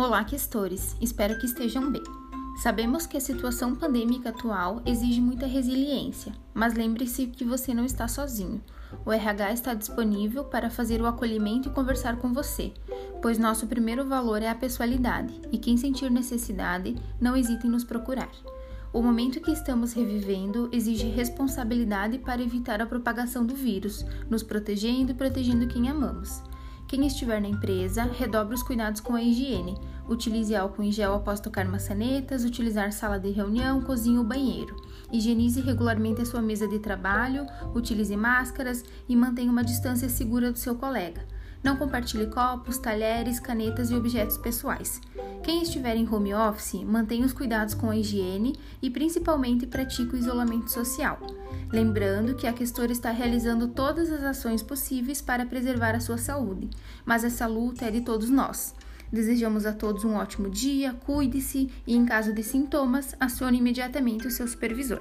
Olá, questores! Espero que estejam bem. Sabemos que a situação pandêmica atual exige muita resiliência, mas lembre-se que você não está sozinho. O RH está disponível para fazer o acolhimento e conversar com você, pois nosso primeiro valor é a pessoalidade e quem sentir necessidade, não hesite em nos procurar. O momento que estamos revivendo exige responsabilidade para evitar a propagação do vírus, nos protegendo e protegendo quem amamos. Quem estiver na empresa, redobre os cuidados com a higiene. Utilize álcool em gel após tocar maçanetas, utilizar sala de reunião, cozinha ou banheiro. Higienize regularmente a sua mesa de trabalho, utilize máscaras e mantenha uma distância segura do seu colega. Não compartilhe copos, talheres, canetas e objetos pessoais. Quem estiver em home office, mantenha os cuidados com a higiene e principalmente pratique o isolamento social. Lembrando que a Questora está realizando todas as ações possíveis para preservar a sua saúde, mas essa luta é de todos nós. Desejamos a todos um ótimo dia, cuide-se e, em caso de sintomas, acione imediatamente o seu supervisor.